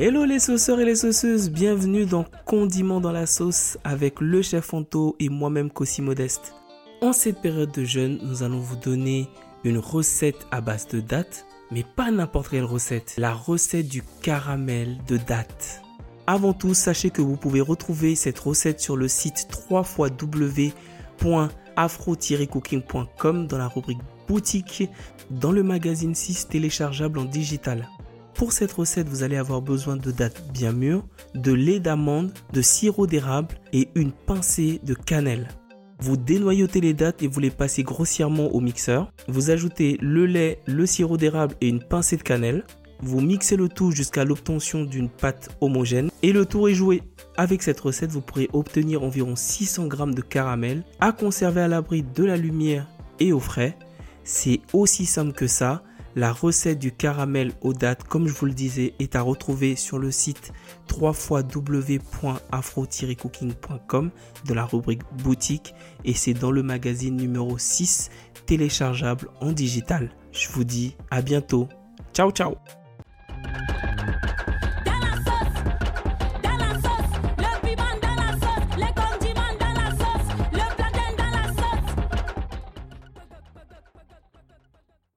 Hello les sauceurs et les sauceuses, bienvenue dans Condiment dans la sauce avec le chef Anto et moi-même Cossi Modeste. En cette période de jeûne, nous allons vous donner une recette à base de dattes, mais pas n'importe quelle recette, la recette du caramel de dattes. Avant tout, sachez que vous pouvez retrouver cette recette sur le site www.afro-cooking.com dans la rubrique boutique dans le magazine 6 téléchargeable en digital. Pour cette recette, vous allez avoir besoin de dattes bien mûres, de lait d'amande, de sirop d'érable et une pincée de cannelle. Vous dénoyautez les dattes et vous les passez grossièrement au mixeur. Vous ajoutez le lait, le sirop d'érable et une pincée de cannelle. Vous mixez le tout jusqu'à l'obtention d'une pâte homogène et le tour est joué. Avec cette recette, vous pourrez obtenir environ 600 g de caramel à conserver à l'abri de la lumière et au frais. C'est aussi simple que ça. La recette du caramel aux dates, comme je vous le disais, est à retrouver sur le site www.afro-cooking.com de la rubrique boutique et c'est dans le magazine numéro 6 téléchargeable en digital. Je vous dis à bientôt. Ciao ciao